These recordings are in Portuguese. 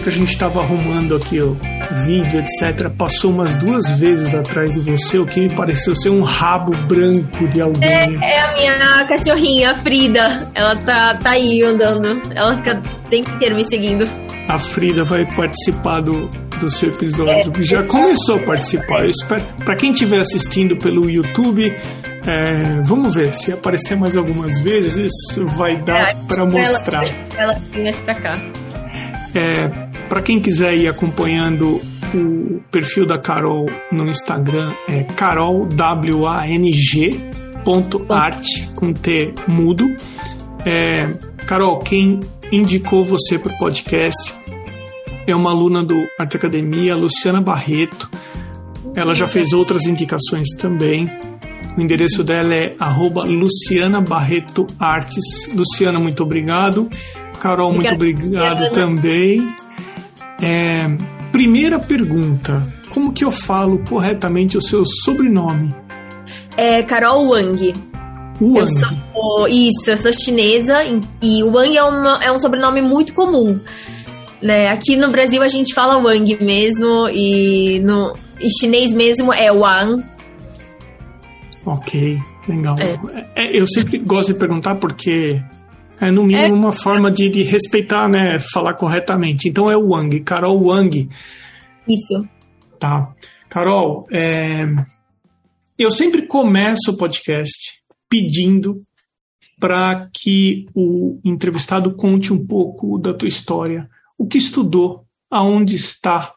Hora que a gente estava arrumando aqui o vídeo, etc., passou umas duas vezes atrás de você, o que me pareceu ser um rabo branco de alguém. É, é a minha cachorrinha, a Frida. Ela tá, tá aí andando. Ela fica o tempo inteiro me seguindo. A Frida vai participar do, do seu episódio. Já começou a participar. Para quem estiver assistindo pelo YouTube, é, vamos ver se aparecer mais algumas vezes, vai dar é, para mostrar. Ela, ela mais pra cá. É, para quem quiser ir acompanhando o perfil da Carol no Instagram, é carolwang.art com T mudo. É, Carol, quem indicou você para o podcast é uma aluna do Arte Academia, Luciana Barreto. Ela já fez outras indicações também. O endereço dela é Luciana Barreto Artes. Luciana, muito obrigado. Carol, muito obrigado também. É, primeira pergunta: como que eu falo corretamente o seu sobrenome? É Carol Wang. Wang. Eu sou, isso, eu sou chinesa e Wang é, uma, é um sobrenome muito comum. Né? Aqui no Brasil a gente fala Wang mesmo e no em chinês mesmo é Wang. Ok, legal. É. É, eu sempre gosto de perguntar porque é, no mínimo, é... uma forma de, de respeitar, né? Falar corretamente. Então é o Wang, Carol Wang. Isso. Tá. Carol, é... eu sempre começo o podcast pedindo para que o entrevistado conte um pouco da tua história, o que estudou, aonde está,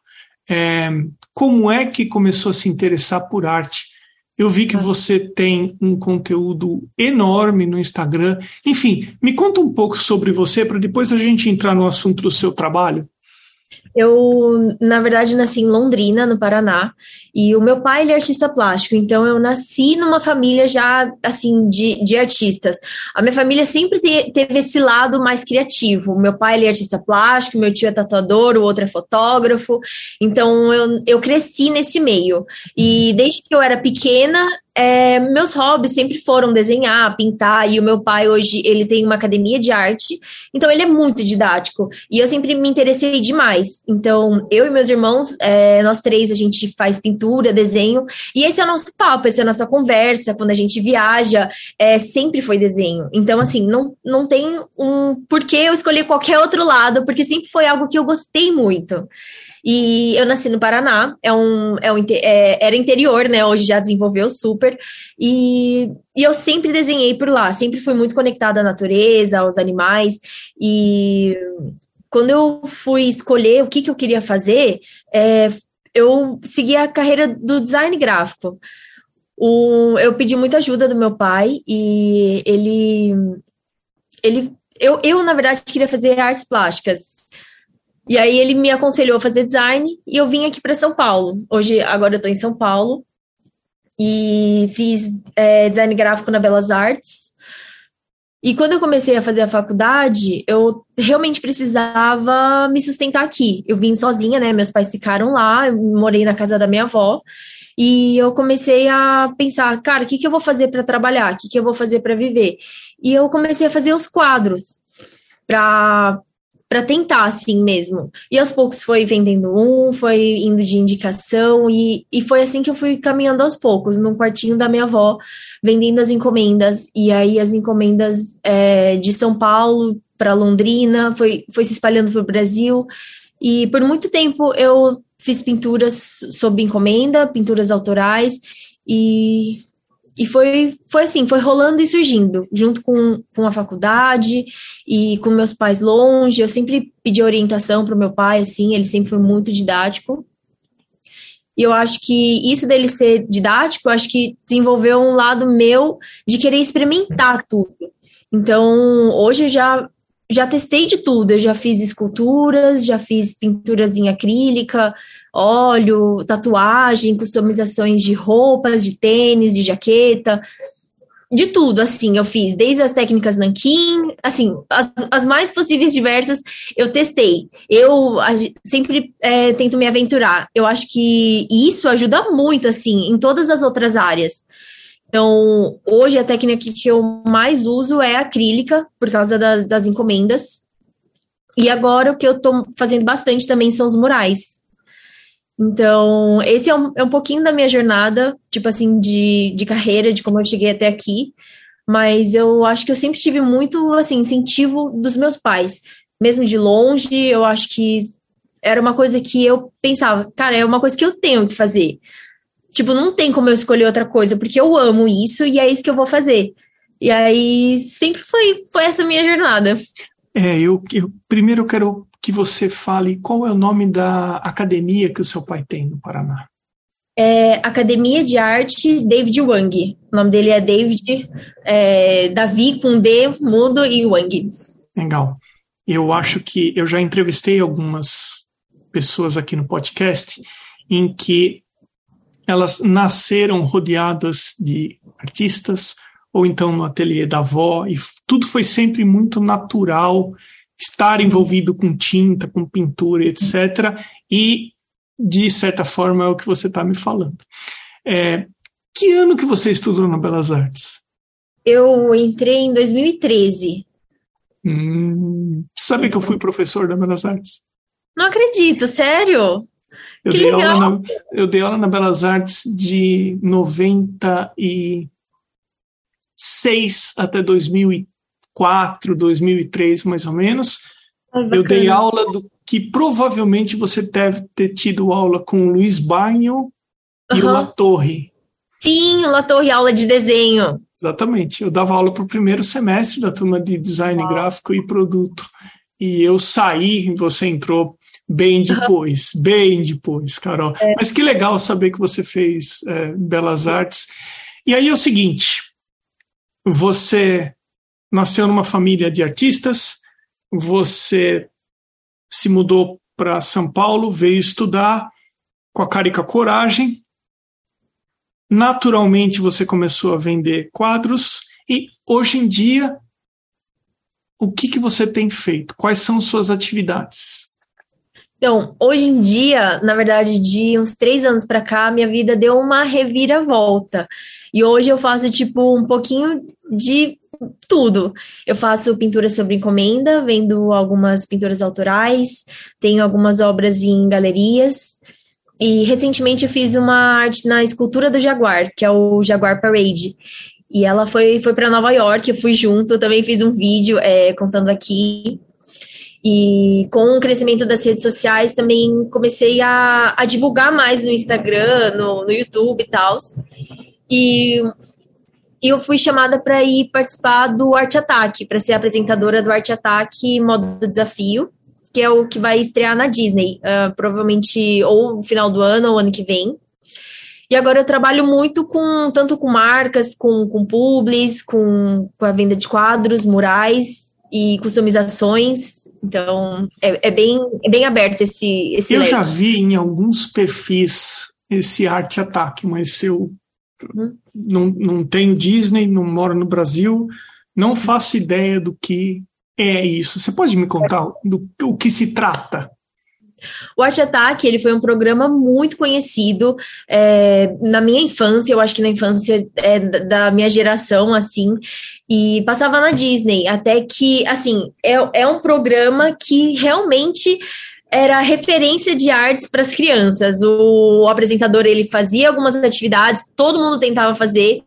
é... como é que começou a se interessar por arte eu vi que você tem um conteúdo enorme no Instagram. Enfim, me conta um pouco sobre você para depois a gente entrar no assunto do seu trabalho. Eu, na verdade, nasci em Londrina, no Paraná, e o meu pai ele é artista plástico, então eu nasci numa família já, assim, de, de artistas. A minha família sempre te, teve esse lado mais criativo. Meu pai ele é artista plástico, meu tio é tatuador, o outro é fotógrafo, então eu, eu cresci nesse meio. E desde que eu era pequena, é, meus hobbies sempre foram desenhar, pintar, e o meu pai hoje ele tem uma academia de arte, então ele é muito didático, e eu sempre me interessei demais. Então, eu e meus irmãos, é, nós três, a gente faz pintura, desenho, e esse é o nosso papo, essa é a nossa conversa, quando a gente viaja, é, sempre foi desenho. Então, assim, não, não tem um porquê eu escolher qualquer outro lado, porque sempre foi algo que eu gostei muito. E eu nasci no Paraná, é um, é um, é, era interior, né? Hoje já desenvolveu super. E, e eu sempre desenhei por lá, sempre fui muito conectada à natureza, aos animais. E quando eu fui escolher o que, que eu queria fazer, é, eu segui a carreira do design gráfico. O, eu pedi muita ajuda do meu pai e ele. ele eu, eu, na verdade, queria fazer artes plásticas. E aí ele me aconselhou a fazer design e eu vim aqui para São Paulo. Hoje, agora eu estou em São Paulo e fiz é, design gráfico na Belas Artes. E quando eu comecei a fazer a faculdade, eu realmente precisava me sustentar aqui. Eu vim sozinha, né? Meus pais ficaram lá, eu morei na casa da minha avó. E eu comecei a pensar, cara, o que, que eu vou fazer para trabalhar? O que, que eu vou fazer para viver? E eu comecei a fazer os quadros para para tentar assim mesmo. E aos poucos foi vendendo um, foi indo de indicação, e, e foi assim que eu fui caminhando aos poucos, no quartinho da minha avó, vendendo as encomendas. E aí as encomendas é, de São Paulo para Londrina, foi, foi se espalhando para o Brasil. E por muito tempo eu fiz pinturas sob encomenda, pinturas autorais, e e foi, foi assim, foi rolando e surgindo, junto com, com a faculdade e com meus pais longe. Eu sempre pedi orientação para o meu pai, assim, ele sempre foi muito didático. E eu acho que isso dele ser didático, acho que desenvolveu um lado meu de querer experimentar tudo. Então, hoje eu já já testei de tudo. Eu já fiz esculturas, já fiz pinturas em acrílica, óleo, tatuagem, customizações de roupas, de tênis, de jaqueta, de tudo, assim, eu fiz, desde as técnicas nanquim, assim, as, as mais possíveis diversas, eu testei. Eu a, sempre é, tento me aventurar. Eu acho que isso ajuda muito, assim, em todas as outras áreas. Então, hoje a técnica que eu mais uso é acrílica, por causa da, das encomendas. E agora o que eu tô fazendo bastante também são os murais. Então, esse é um, é um pouquinho da minha jornada, tipo assim, de, de carreira, de como eu cheguei até aqui. Mas eu acho que eu sempre tive muito, assim, incentivo dos meus pais. Mesmo de longe, eu acho que era uma coisa que eu pensava, cara, é uma coisa que eu tenho que fazer. Tipo, não tem como eu escolher outra coisa, porque eu amo isso e é isso que eu vou fazer. E aí sempre foi, foi essa minha jornada. É, eu, eu primeiro quero que você fale qual é o nome da academia que o seu pai tem no Paraná. É Academia de Arte David Wang. O nome dele é David é, Davi com D, mudo e Wang. Legal. Eu acho que eu já entrevistei algumas pessoas aqui no podcast em que elas nasceram rodeadas de artistas ou então no ateliê da avó e tudo foi sempre muito natural estar envolvido com tinta, com pintura, etc. E de certa forma é o que você está me falando. É, que ano que você estudou na Belas Artes? Eu entrei em 2013. Hum, sabe que eu fui professor da Belas Artes? Não acredito, sério? Eu, que dei, legal. Aula na, eu dei aula na Belas Artes de 96 até 2004, 2003, mais ou menos. Ah, eu dei aula do que provavelmente você deve ter tido aula com o Luiz Banho e uhum. o La Torre. Sim, o La Torre, aula de desenho. Exatamente. Eu dava aula para o primeiro semestre da turma de design gráfico e produto. E eu saí você entrou bem depois, uhum. bem depois, Carol. É. Mas que legal saber que você fez é, Belas Artes. E aí é o seguinte: você nasceu numa família de artistas, você se mudou para São Paulo, veio estudar com a cara e com a coragem. Naturalmente você começou a vender quadros e hoje em dia o que, que você tem feito? Quais são suas atividades? Então, hoje em dia, na verdade, de uns três anos para cá, minha vida deu uma reviravolta. E hoje eu faço, tipo, um pouquinho de tudo. Eu faço pintura sobre encomenda, vendo algumas pinturas autorais, tenho algumas obras em galerias. E recentemente eu fiz uma arte na escultura do Jaguar, que é o Jaguar Parade. E ela foi, foi para Nova York, eu fui junto, também fiz um vídeo é, contando aqui. E com o crescimento das redes sociais, também comecei a, a divulgar mais no Instagram, no, no YouTube e tal. E, eu fui chamada para ir participar do Arte Ataque, para ser apresentadora do Arte Ataque Modo Desafio, que é o que vai estrear na Disney, uh, provavelmente ou no final do ano ou ano que vem. E agora eu trabalho muito com tanto com marcas, com, com publis, com, com a venda de quadros, murais e customizações. Então, é, é, bem, é bem aberto esse, esse Eu LED. já vi em alguns perfis esse arte ataque, mas eu uhum. não, não tenho Disney, não moro no Brasil, não faço ideia do que é isso. Você pode me contar do, do que se trata? Arte Ataque, ele foi um programa muito conhecido é, na minha infância, eu acho que na infância é, da minha geração, assim, e passava na Disney, até que, assim, é, é um programa que realmente era referência de artes para as crianças. O, o apresentador, ele fazia algumas atividades, todo mundo tentava fazer,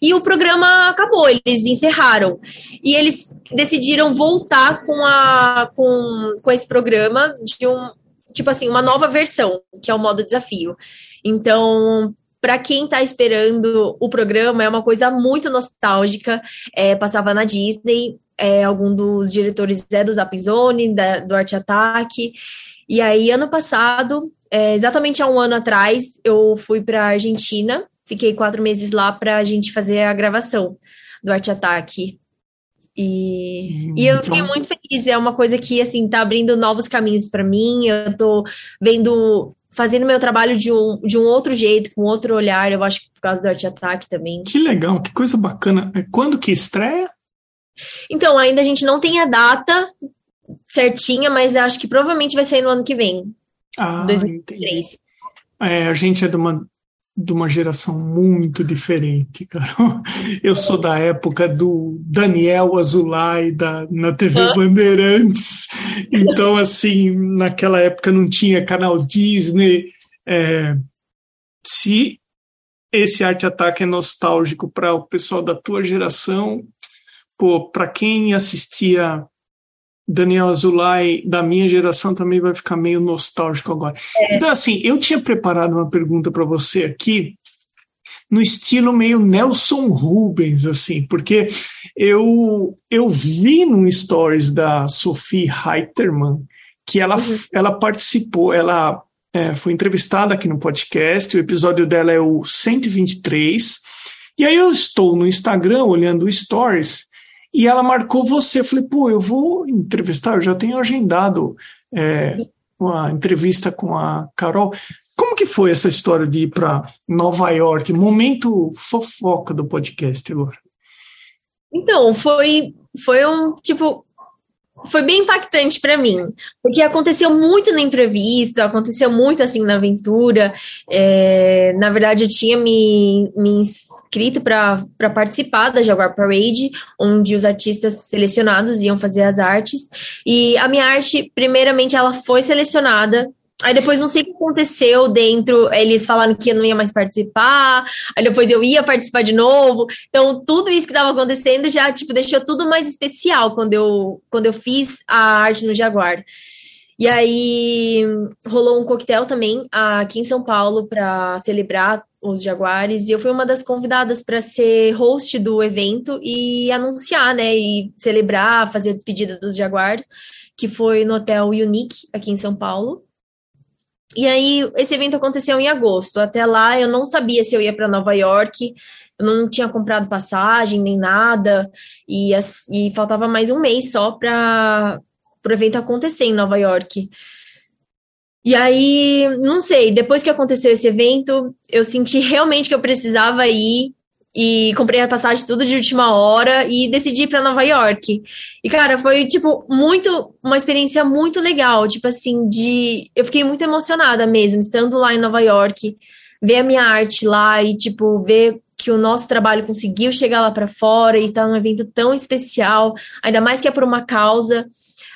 e o programa acabou, eles encerraram. E eles decidiram voltar com, a, com, com esse programa de um, tipo assim, uma nova versão, que é o modo desafio. Então, para quem está esperando o programa, é uma coisa muito nostálgica. É, passava na Disney, é, algum dos diretores é do Zap Zone, do Arte Ataque. E aí, ano passado, é, exatamente há um ano atrás, eu fui para Argentina, fiquei quatro meses lá para a gente fazer a gravação do Arte Ataque. E, e eu fiquei muito feliz. É uma coisa que, assim, tá abrindo novos caminhos para mim. Eu tô vendo, fazendo meu trabalho de um, de um outro jeito, com outro olhar. Eu acho que por causa do Arte Ataque também. Que legal, que coisa bacana. É quando que estreia? Então, ainda a gente não tem a data certinha, mas acho que provavelmente vai sair no ano que vem. Ah, 2023. É, a gente é de uma de uma geração muito diferente, cara. Eu sou da época do Daniel Azulay da, na TV Bandeirantes. Então, assim, naquela época não tinha canal Disney. É, se esse arte ataque é nostálgico para o pessoal da tua geração, pô, para quem assistia Daniel Azulay da minha geração também vai ficar meio nostálgico agora. É. Então, assim, eu tinha preparado uma pergunta para você aqui, no estilo meio Nelson Rubens, assim, porque eu, eu vi num stories da Sophie Heiterman que ela, uhum. ela participou, ela é, foi entrevistada aqui no podcast, o episódio dela é o 123, e aí eu estou no Instagram olhando stories e ela marcou você. Eu falei, pô, eu vou entrevistar, eu já tenho agendado é, uma entrevista com a Carol. Como que foi essa história de ir para Nova York? Momento fofoca do podcast agora. Então, foi, foi um tipo foi bem impactante para mim, porque aconteceu muito na entrevista, aconteceu muito assim na aventura. É, na verdade, eu tinha me, me inscrito para participar da Jaguar Parade, onde os artistas selecionados iam fazer as artes. E a minha arte, primeiramente, ela foi selecionada Aí depois não sei o que aconteceu dentro, eles falaram que eu não ia mais participar, aí depois eu ia participar de novo. Então, tudo isso que estava acontecendo já, tipo, deixou tudo mais especial quando eu, quando eu fiz a arte no Jaguar. E aí rolou um coquetel também aqui em São Paulo para celebrar os Jaguares, e eu fui uma das convidadas para ser host do evento e anunciar, né, e celebrar, fazer a despedida dos Jaguares, que foi no Hotel Unique aqui em São Paulo. E aí, esse evento aconteceu em agosto. Até lá, eu não sabia se eu ia para Nova York, eu não tinha comprado passagem nem nada, e, e faltava mais um mês só para o evento acontecer em Nova York. E aí, não sei, depois que aconteceu esse evento, eu senti realmente que eu precisava ir e comprei a passagem tudo de última hora e decidi ir para Nova York. E cara, foi tipo muito uma experiência muito legal, tipo assim, de eu fiquei muito emocionada mesmo estando lá em Nova York, ver a minha arte lá e tipo ver que o nosso trabalho conseguiu chegar lá para fora e tá num evento tão especial, ainda mais que é por uma causa.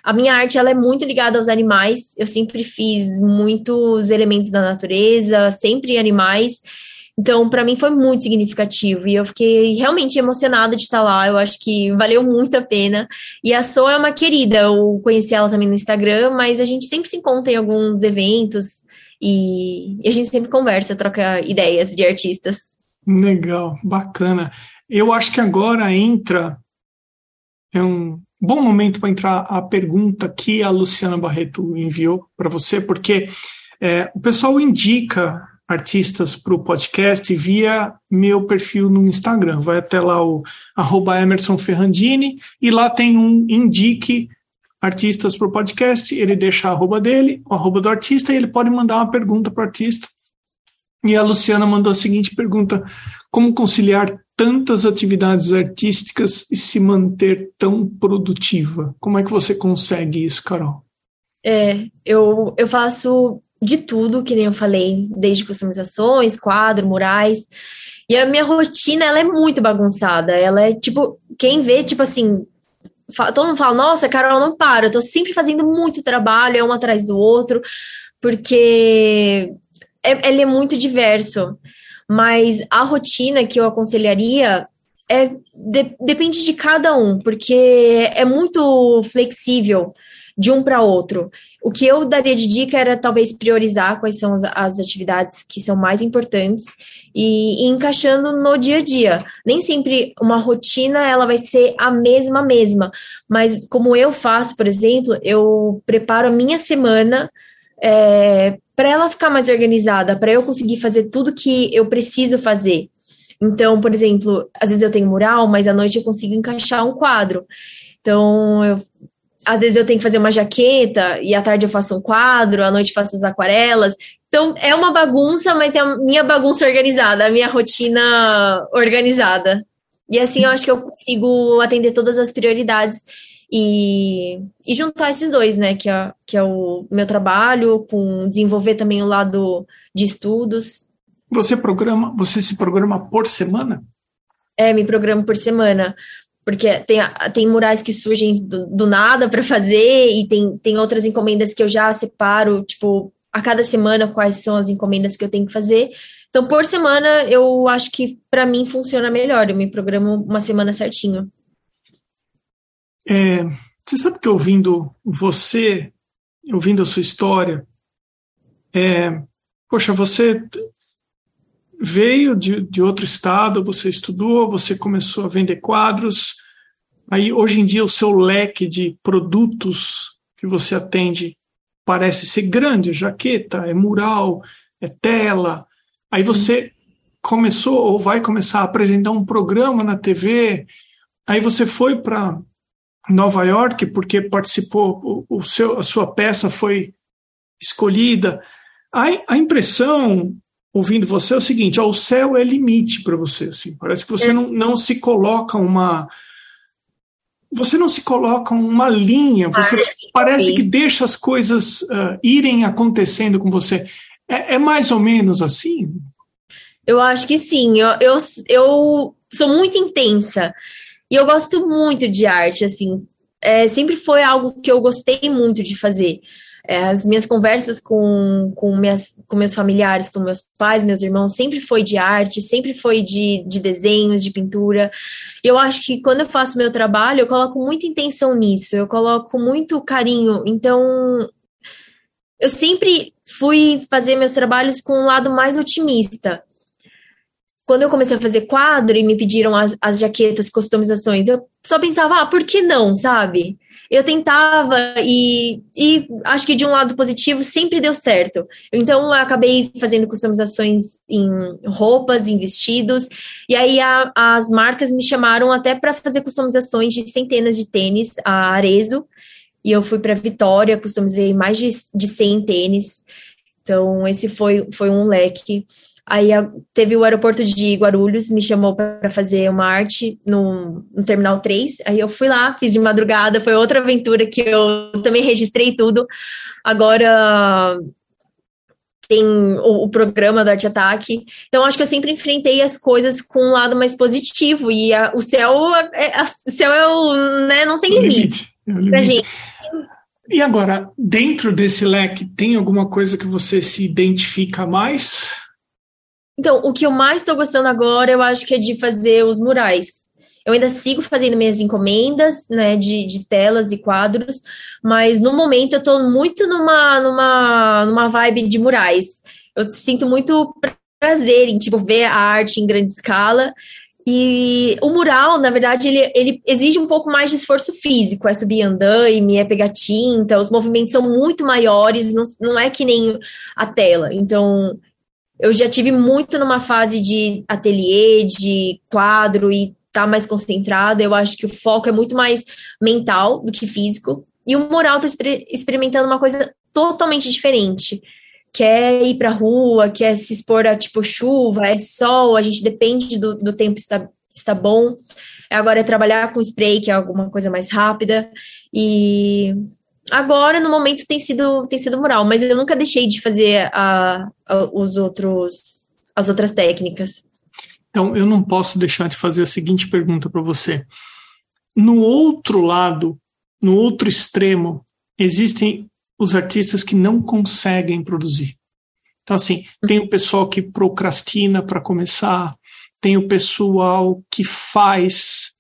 A minha arte ela é muito ligada aos animais. Eu sempre fiz muitos elementos da natureza, sempre animais. Então, para mim foi muito significativo e eu fiquei realmente emocionada de estar lá. Eu acho que valeu muito a pena. E a So é uma querida, eu conheci ela também no Instagram, mas a gente sempre se encontra em alguns eventos e, e a gente sempre conversa, troca ideias de artistas. Legal, bacana. Eu acho que agora entra é um bom momento para entrar a pergunta que a Luciana Barreto enviou para você, porque é, o pessoal indica artistas para o podcast via meu perfil no Instagram. Vai até lá o arroba Emerson Ferrandini e lá tem um indique artistas para o podcast, ele deixa a arroba dele, o arroba do artista, e ele pode mandar uma pergunta para o artista. E a Luciana mandou a seguinte pergunta: como conciliar tantas atividades artísticas e se manter tão produtiva? Como é que você consegue isso, Carol? É, eu, eu faço de tudo, que nem eu falei, desde customizações, quadro, murais. E a minha rotina, ela é muito bagunçada. Ela é tipo, quem vê, tipo assim, todo mundo fala, nossa, Carol, não para, eu tô sempre fazendo muito trabalho, é um atrás do outro, porque é, ele é muito diverso. Mas a rotina que eu aconselharia é de, depende de cada um, porque é muito flexível de um para outro. O que eu daria de dica era talvez priorizar quais são as, atividades que são mais importantes e, e, encaixando no dia a dia. Nem sempre uma rotina ela vai ser a mesma mesma, mas como eu faço, por exemplo, eu preparo a minha semana é, para ela ficar mais organizada, para eu conseguir fazer tudo que eu preciso fazer. Então, por exemplo, às vezes eu tenho mural, mas à noite eu consigo encaixar um quadro. Então, eu às vezes eu tenho que fazer uma jaqueta e à tarde eu faço um quadro, à noite faço as aquarelas. Então é uma bagunça, mas é a minha bagunça organizada, a minha rotina organizada. E assim eu acho que eu consigo atender todas as prioridades e, e juntar esses dois, né? Que é, que é o meu trabalho, com desenvolver também o lado de estudos. Você programa, você se programa por semana? É, me programo por semana. Porque tem, tem murais que surgem do, do nada para fazer, e tem, tem outras encomendas que eu já separo, tipo, a cada semana quais são as encomendas que eu tenho que fazer. Então, por semana, eu acho que para mim funciona melhor. Eu me programo uma semana certinho. É, você sabe que ouvindo você, ouvindo a sua história, é, poxa, você veio de, de outro estado, você estudou, você começou a vender quadros, aí hoje em dia o seu leque de produtos que você atende parece ser grande, jaqueta, é mural, é tela. Aí você começou ou vai começar a apresentar um programa na TV. Aí você foi para Nova York porque participou, o, o, seu, a sua peça foi escolhida. A, a impressão, ouvindo você, é o seguinte: ó, o céu é limite para você. Assim, parece que você é. não, não se coloca uma você não se coloca uma linha, você ah, parece que deixa as coisas uh, irem acontecendo com você. É, é, mais ou menos assim? Eu acho que sim. Eu, eu, eu sou muito intensa e eu gosto muito de arte, assim. É, sempre foi algo que eu gostei muito de fazer. É, as minhas conversas com, com, minhas, com meus familiares, com meus pais, meus irmãos, sempre foi de arte, sempre foi de, de desenhos, de pintura. E eu acho que quando eu faço meu trabalho, eu coloco muita intenção nisso, eu coloco muito carinho. Então, eu sempre fui fazer meus trabalhos com um lado mais otimista. Quando eu comecei a fazer quadro e me pediram as, as jaquetas, customizações, eu só pensava, ah, por que não, sabe? eu tentava e, e acho que de um lado positivo sempre deu certo. Então eu acabei fazendo customizações em roupas, em vestidos, e aí a, as marcas me chamaram até para fazer customizações de centenas de tênis, a Arezo, e eu fui para Vitória, customizei mais de, de 100 tênis. Então esse foi, foi um leque. Aí teve o aeroporto de Guarulhos, me chamou para fazer uma arte no, no, Terminal 3. Aí eu fui lá, fiz de madrugada, foi outra aventura que eu também registrei tudo. Agora tem o, o, programa do Arte Ataque. Então, acho que eu sempre enfrentei as coisas com um lado mais positivo. E a, o céu, é, o céu é o, né, não tem limite, limite, é limite. pra gente. E agora, dentro desse leque, tem alguma coisa que você se identifica mais? Então, o que eu mais estou gostando agora, eu acho que é de fazer os murais. Eu ainda sigo fazendo minhas encomendas, né, de, de telas e quadros, mas no momento eu estou muito numa, numa, numa vibe de murais. Eu sinto muito prazer em, tipo, ver a arte em grande escala, e o mural, na verdade, ele, ele exige um pouco mais de esforço físico, é subir andaime, é pegar tinta, os movimentos são muito maiores, não, não é que nem a tela. Então, eu já tive muito numa fase de ateliê, de quadro e tá mais concentrada. Eu acho que o foco é muito mais mental do que físico. E o mural tô exper experimentando uma coisa totalmente diferente. Quer ir pra rua, quer se expor a tipo chuva, é sol, a gente depende do, do tempo está, está bom. Agora é trabalhar com spray, que é alguma coisa mais rápida. E agora, no momento, tem sido, tem sido mural, mas eu nunca deixei de fazer a, a, os outros, as outras técnicas. Então, eu não posso deixar de fazer a seguinte pergunta para você. No outro lado, no outro extremo, existem os artistas que não conseguem produzir. Então, assim, tem o pessoal que procrastina para começar, tem o pessoal que faz,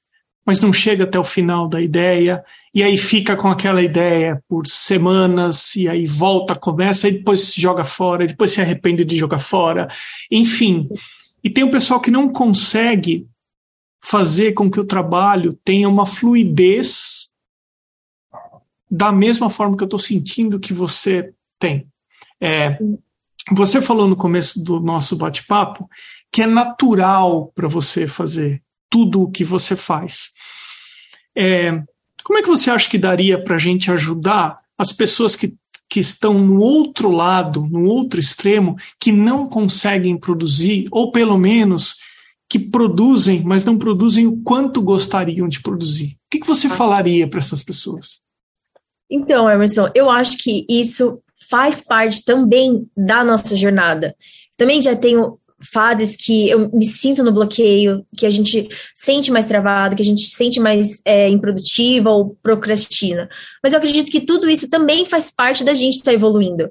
mas não chega até o final da ideia, e aí fica com aquela ideia por semanas, e aí volta, começa, e depois se joga fora, e depois se arrepende de jogar fora. Enfim. E tem o pessoal que não consegue fazer com que o trabalho tenha uma fluidez da mesma forma que eu estou sentindo que você tem. É, você falou no começo do nosso bate-papo que é natural para você fazer tudo o que você faz. É, como é que você acha que daria para a gente ajudar as pessoas que, que estão no outro lado, no outro extremo, que não conseguem produzir, ou pelo menos que produzem, mas não produzem o quanto gostariam de produzir? O que, que você ah. falaria para essas pessoas? Então, Emerson, eu acho que isso faz parte também da nossa jornada. Também já tenho fases que eu me sinto no bloqueio, que a gente sente mais travado, que a gente sente mais é, improdutiva ou procrastina. Mas eu acredito que tudo isso também faz parte da gente estar tá evoluindo.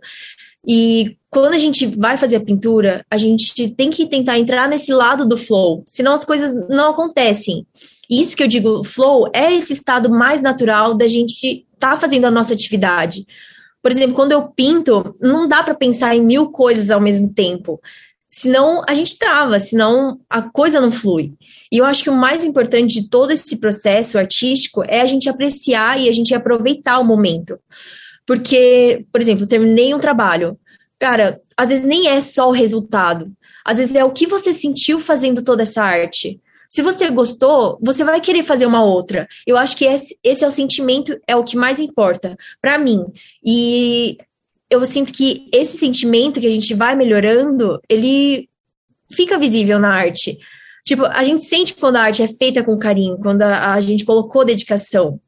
E quando a gente vai fazer a pintura, a gente tem que tentar entrar nesse lado do flow, senão as coisas não acontecem. Isso que eu digo, flow é esse estado mais natural da gente estar tá fazendo a nossa atividade. Por exemplo, quando eu pinto, não dá para pensar em mil coisas ao mesmo tempo. Senão a gente trava, senão a coisa não flui. E eu acho que o mais importante de todo esse processo artístico é a gente apreciar e a gente aproveitar o momento. Porque, por exemplo, eu terminei um trabalho. Cara, às vezes nem é só o resultado. Às vezes é o que você sentiu fazendo toda essa arte. Se você gostou, você vai querer fazer uma outra. Eu acho que esse, esse é o sentimento, é o que mais importa para mim. E eu sinto que esse sentimento que a gente vai melhorando, ele fica visível na arte. Tipo, a gente sente quando a arte é feita com carinho, quando a, a gente colocou dedicação.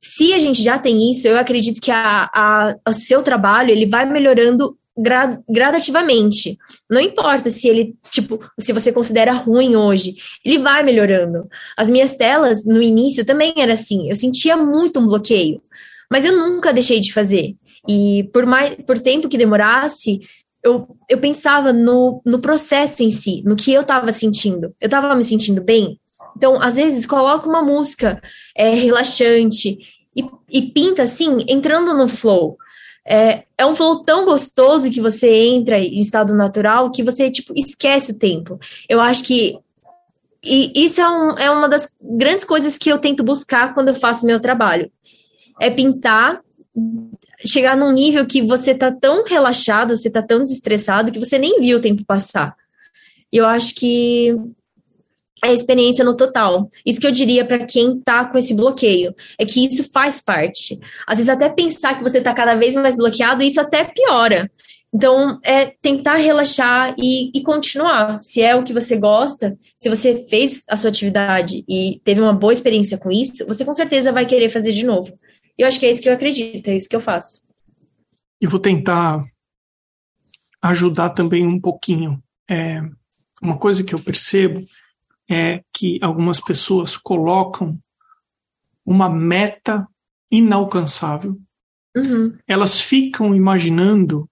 Se a gente já tem isso, eu acredito que a, a, o seu trabalho ele vai melhorando gra gradativamente. Não importa se ele, tipo, se você considera ruim hoje, ele vai melhorando. As minhas telas, no início, também era assim. Eu sentia muito um bloqueio. Mas eu nunca deixei de fazer. E por mais por tempo que demorasse, eu, eu pensava no, no processo em si, no que eu estava sentindo. Eu estava me sentindo bem. Então, às vezes, coloca uma música é, relaxante e, e pinta assim, entrando no flow. É, é um flow tão gostoso que você entra em estado natural que você, tipo, esquece o tempo. Eu acho que e isso é, um, é uma das grandes coisas que eu tento buscar quando eu faço meu trabalho. É pintar, chegar num nível que você tá tão relaxado, você tá tão desestressado que você nem viu o tempo passar. Eu acho que a experiência no total. Isso que eu diria para quem tá com esse bloqueio, é que isso faz parte. Às vezes até pensar que você tá cada vez mais bloqueado, isso até piora. Então, é tentar relaxar e, e, continuar. Se é o que você gosta, se você fez a sua atividade e teve uma boa experiência com isso, você com certeza vai querer fazer de novo. E eu acho que é isso que eu acredito, é isso que eu faço. Eu vou tentar ajudar também um pouquinho. É, uma coisa que eu percebo é que algumas pessoas colocam uma meta inalcançável. Uhum. Elas ficam imaginando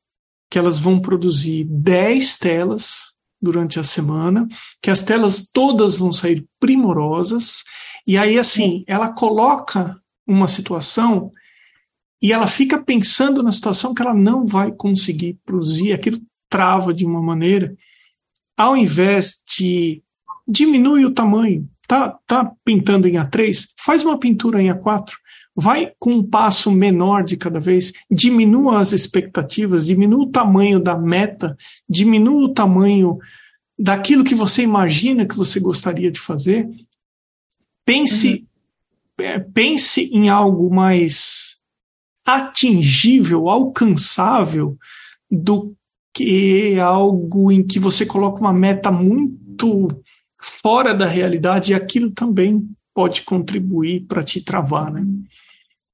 que elas vão produzir 10 telas durante a semana, que as telas todas vão sair primorosas, e aí assim, ela coloca uma situação e ela fica pensando na situação que ela não vai conseguir produzir, aquilo trava de uma maneira, ao invés de diminui o tamanho. Tá, tá pintando em A3? Faz uma pintura em A4. Vai com um passo menor de cada vez, diminua as expectativas, diminua o tamanho da meta, diminua o tamanho daquilo que você imagina que você gostaria de fazer. Pense, uhum. É, pense em algo mais atingível, alcançável, do que algo em que você coloca uma meta muito fora da realidade, e aquilo também pode contribuir para te travar, né?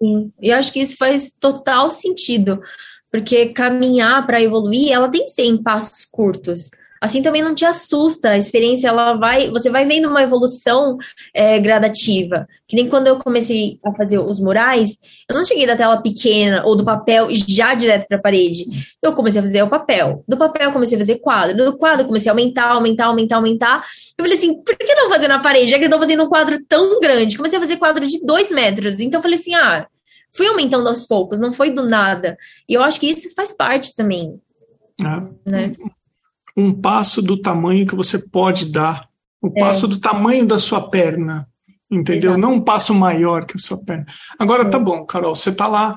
Sim, e acho que isso faz total sentido, porque caminhar para evoluir, ela tem que ser em passos curtos assim também não te assusta. A experiência, ela vai, você vai vendo uma evolução é, gradativa. Que nem quando eu comecei a fazer os murais, eu não cheguei da tela pequena ou do papel já direto para a parede. Eu comecei a fazer o papel. Do papel comecei a fazer quadro. Do quadro comecei a aumentar, aumentar, aumentar, aumentar. Eu falei assim, por que não fazer na parede? Já que eu estou fazendo um quadro tão grande. Comecei a fazer quadro de dois metros. Então eu falei assim, ah, fui aumentando aos poucos, não foi do nada. E eu acho que isso faz parte também. Ah, né? Um passo do tamanho que você pode dar, o é. passo do tamanho da sua perna, entendeu? Exato. Não um passo maior que a sua perna. Agora é. tá bom, Carol, você tá lá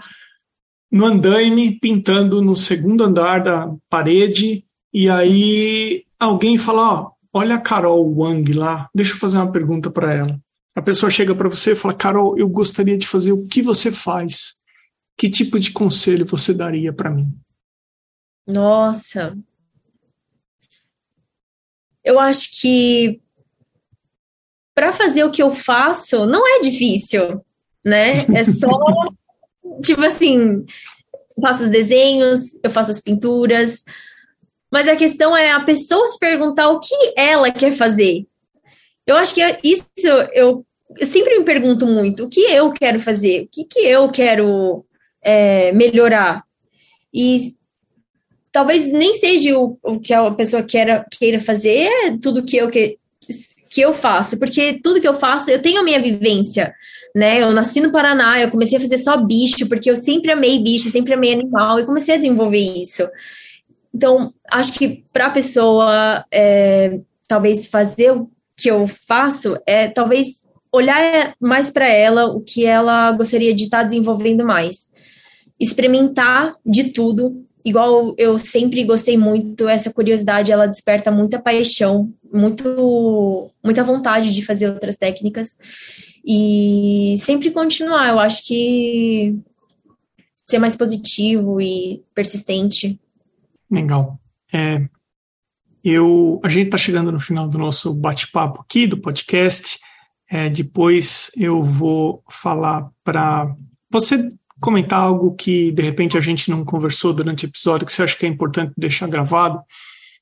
no andaime pintando no segundo andar da parede e aí alguém fala, ó, olha a Carol Wang lá, deixa eu fazer uma pergunta para ela. A pessoa chega para você e fala, Carol, eu gostaria de fazer o que você faz. Que tipo de conselho você daria para mim? Nossa, eu acho que para fazer o que eu faço não é difícil, né? É só tipo assim, eu faço os desenhos, eu faço as pinturas. Mas a questão é a pessoa se perguntar o que ela quer fazer. Eu acho que isso eu, eu sempre me pergunto muito: o que eu quero fazer? O que, que eu quero é, melhorar? E talvez nem seja o, o que a pessoa queira, queira fazer, é tudo que eu, que, que eu faço, porque tudo que eu faço, eu tenho a minha vivência, né? Eu nasci no Paraná, eu comecei a fazer só bicho, porque eu sempre amei bicho, sempre amei animal, e comecei a desenvolver isso. Então, acho que para a pessoa, é, talvez fazer o que eu faço, é talvez olhar mais para ela o que ela gostaria de estar tá desenvolvendo mais. Experimentar de tudo, igual eu sempre gostei muito, essa curiosidade, ela desperta muita paixão, muito, muita vontade de fazer outras técnicas e sempre continuar. Eu acho que ser mais positivo e persistente Legal. É, eu, a gente está chegando no final do nosso bate-papo aqui, do podcast. É, depois eu vou falar para você comentar algo que de repente a gente não conversou durante o episódio, que você acha que é importante deixar gravado.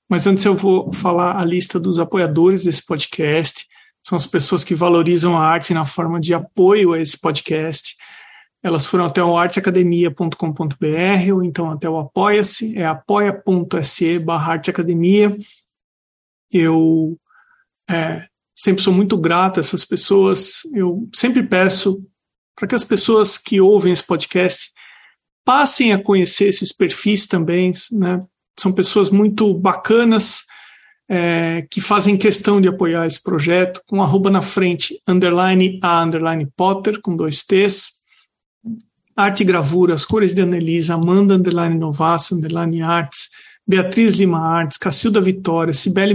Mas antes eu vou falar a lista dos apoiadores desse podcast. São as pessoas que valorizam a arte na forma de apoio a esse podcast. Elas foram até o arteacademia.com.br ou então até o Apoia-se, é apoia.se barra arteacademia. Eu é, sempre sou muito grato a essas pessoas. Eu sempre peço para que as pessoas que ouvem esse podcast passem a conhecer esses perfis também, né? São pessoas muito bacanas, é, que fazem questão de apoiar esse projeto, com arroba na frente, underline a underline Potter, com dois T's. Arte e Gravura, As Cores de Anelisa, Amanda Underline Novassa, Underline Artes, Beatriz Lima Artes, Cacilda Vitória, Cibele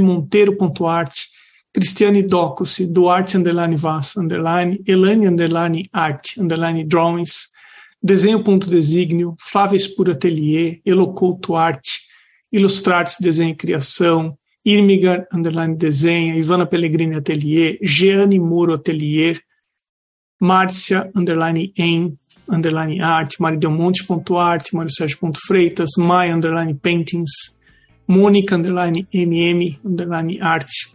Arte, Cristiane Docossi, Duarte Underline Vassa, Underline, Elane Underline Arte, Underline Drawings, Desenho Ponto Desígnio, Flávia Espura Atelier, Elocouto Arte, Ilustrates Desenho e Criação, Irmigar Underline Desenha, Ivana Pellegrini Atelier, Jeane Moro Atelier, Márcia Underline Em, underline arte, maridelmonte.arte, mariosérgio.freitas, mai, underline paintings, mônica, underline mm, underline arte,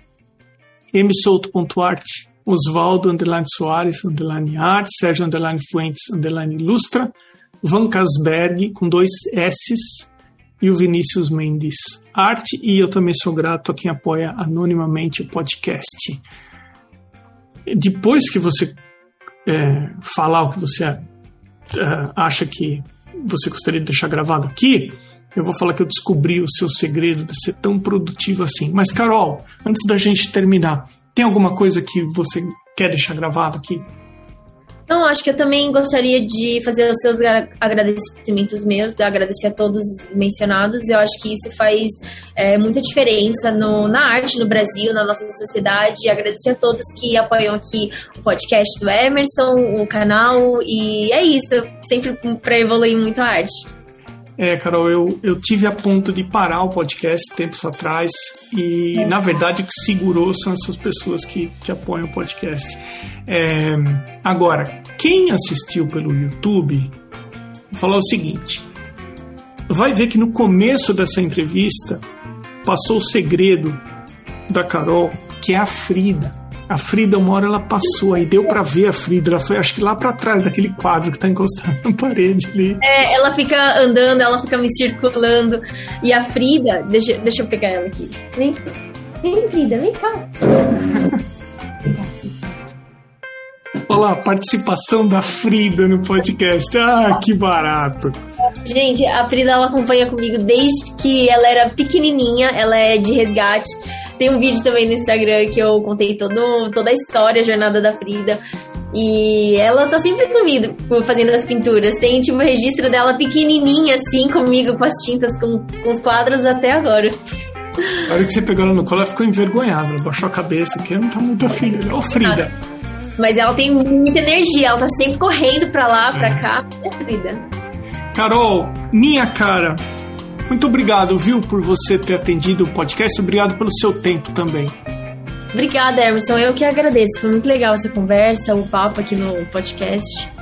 msouto.arte, Osvaldo, underline Soares, underline arte, Sérgio, underline Fuentes, underline ilustra, Van Casberg, com dois S's, e o Vinícius Mendes Arte, e eu também sou grato a quem apoia anonimamente o podcast. Depois que você é, falar o que você uh, acha que você gostaria de deixar gravado aqui, eu vou falar que eu descobri o seu segredo de ser tão produtivo assim. Mas, Carol, antes da gente terminar, tem alguma coisa que você quer deixar gravado aqui? Não, acho que eu também gostaria de fazer os seus agradecimentos meus, agradecer a todos mencionados. Eu acho que isso faz é, muita diferença no, na arte no Brasil, na nossa sociedade. Agradecer a todos que apoiam aqui o podcast do Emerson, o canal. E é isso, sempre para evoluir muito a arte. É, Carol, eu, eu tive a ponto de parar o podcast tempos atrás e, na verdade, o que segurou são essas pessoas que, que apoiam o podcast. É, agora, quem assistiu pelo YouTube, vou falar o seguinte: vai ver que no começo dessa entrevista passou o segredo da Carol, que é a Frida. A Frida, uma hora ela passou, aí deu para ver a Frida. Ela foi, acho que lá para trás daquele quadro que tá encostado na parede ali. É, ela fica andando, ela fica me circulando. E a Frida, deixa, deixa eu pegar ela aqui. Vem, vem, Frida, vem cá. Olha lá, participação da Frida no podcast. Ah, que barato. Gente, a Frida ela acompanha comigo desde que ela era pequenininha. Ela é de resgate. Tem um vídeo também no Instagram que eu contei todo, toda a história, a jornada da Frida. E ela tá sempre comigo fazendo as pinturas. Tem tipo um registro dela pequenininha assim comigo com as tintas, com, com os quadros até agora. A hora que você pegou ela no colo, ela ficou envergonhada. Ela baixou a cabeça, que não tá muito afim. Ô, Frida. Mas ela tem muita energia, ela tá sempre correndo pra lá, pra é. cá. É Frida. Carol, minha cara, muito obrigado, viu, por você ter atendido o podcast. Obrigado pelo seu tempo também. Obrigada, Emerson. Eu que agradeço. Foi muito legal essa conversa, o papo aqui no podcast.